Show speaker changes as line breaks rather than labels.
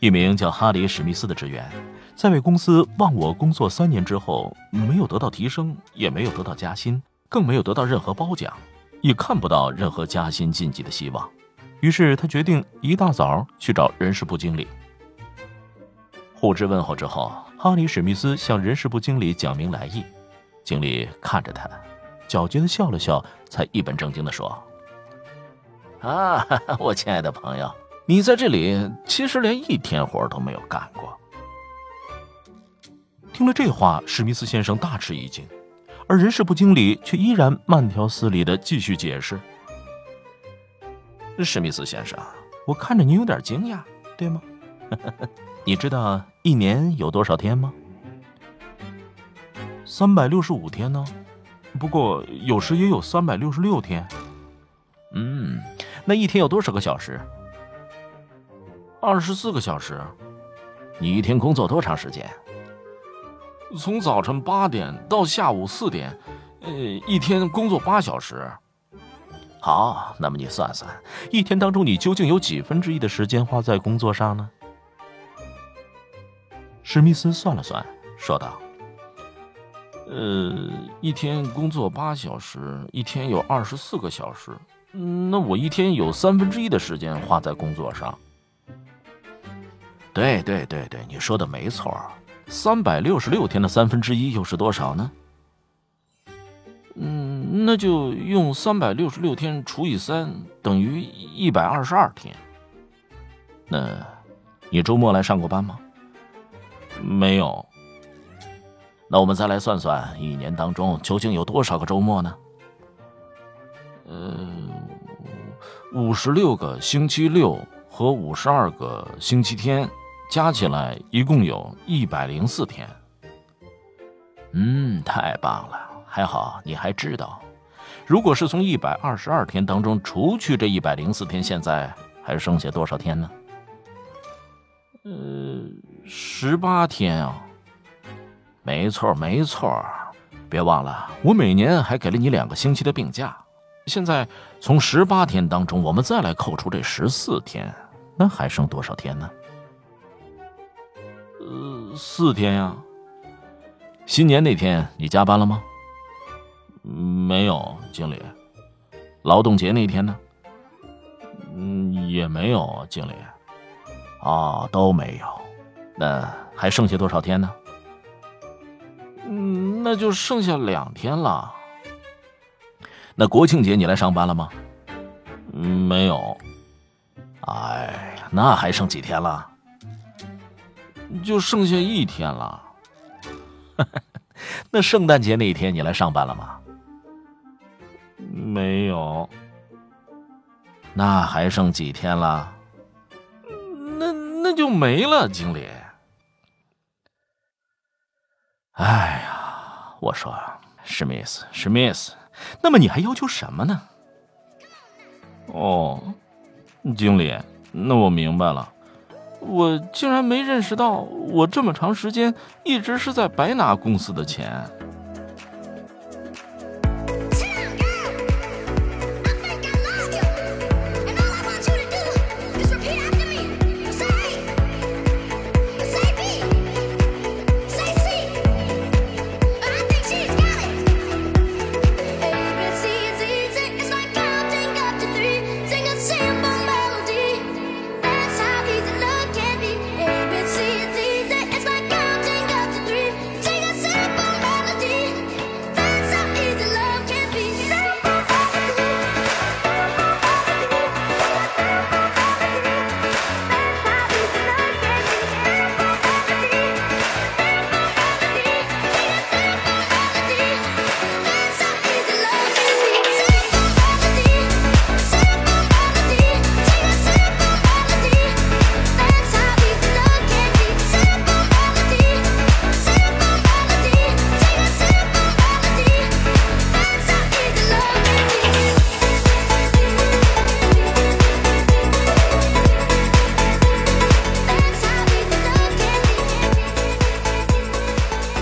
一名叫哈里·史密斯的职员，在为公司忘我工作三年之后，没有得到提升，也没有得到加薪，更没有得到任何褒奖，也看不到任何加薪晋级的希望。于是他决定一大早去找人事部经理。互致问候之后，哈里·史密斯向人事部经理讲明来意。经理看着他，狡黠的笑了笑，才一本正经的说：“
啊，我亲爱的朋友，你在这里其实连一天活都没有干过。”
听了这话，史密斯先生大吃一惊，而人事部经理却依然慢条斯理的继续解释：“
史密斯先生，我看着您有点惊讶，对吗？”
你知道一年有多少天吗？
三百六十五天呢，不过有时也有三百六十六天。
嗯，那一天有多少个小时？
二十四个小时。
你一天工作多长时间？
从早晨八点到下午四点，呃，一天工作八小时。
好，那么你算算，一天当中你究竟有几分之一的时间花在工作上呢？
史密斯算了算，说道：“
呃，一天工作八小时，一天有二十四个小时，那我一天有三分之一的时间花在工作上。”“
对对对对，你说的没错。三百六十六天的三分之一又是多少呢？”“
嗯，那就用三百六十六天除以三，等于一百二十二天。”“
那，你周末来上过班吗？”
没有。
那我们再来算算，一年当中究竟有多少个周末呢？
呃，五十六个星期六和五十二个星期天，加起来一共有一百零四天。
嗯，太棒了！还好你还知道，如果是从一百二十二天当中除去这一百零四天，现在还剩下多少天呢？
呃，十八天啊，
没错没错，别忘了，我每年还给了你两个星期的病假。现在从十八天当中，我们再来扣除这十四天，那还剩多少天呢？
呃，四天呀。
新年那天你加班了吗？
没有，经理。
劳动节那天呢？
嗯，也没有，经理。
哦，都没有，那还剩下多少天呢？
嗯，那就剩下两天了。
那国庆节你来上班了吗？
没有。
哎，那还剩几天了？
就剩下一天了。
那圣诞节那一天你来上班了吗？
没有。
那还剩几天了？
那那就没了，经理。
哎呀，我说，史密斯，史密斯，那么你还要求什么呢？
哦，经理，那我明白了。我竟然没认识到，我这么长时间一直是在白拿公司的钱。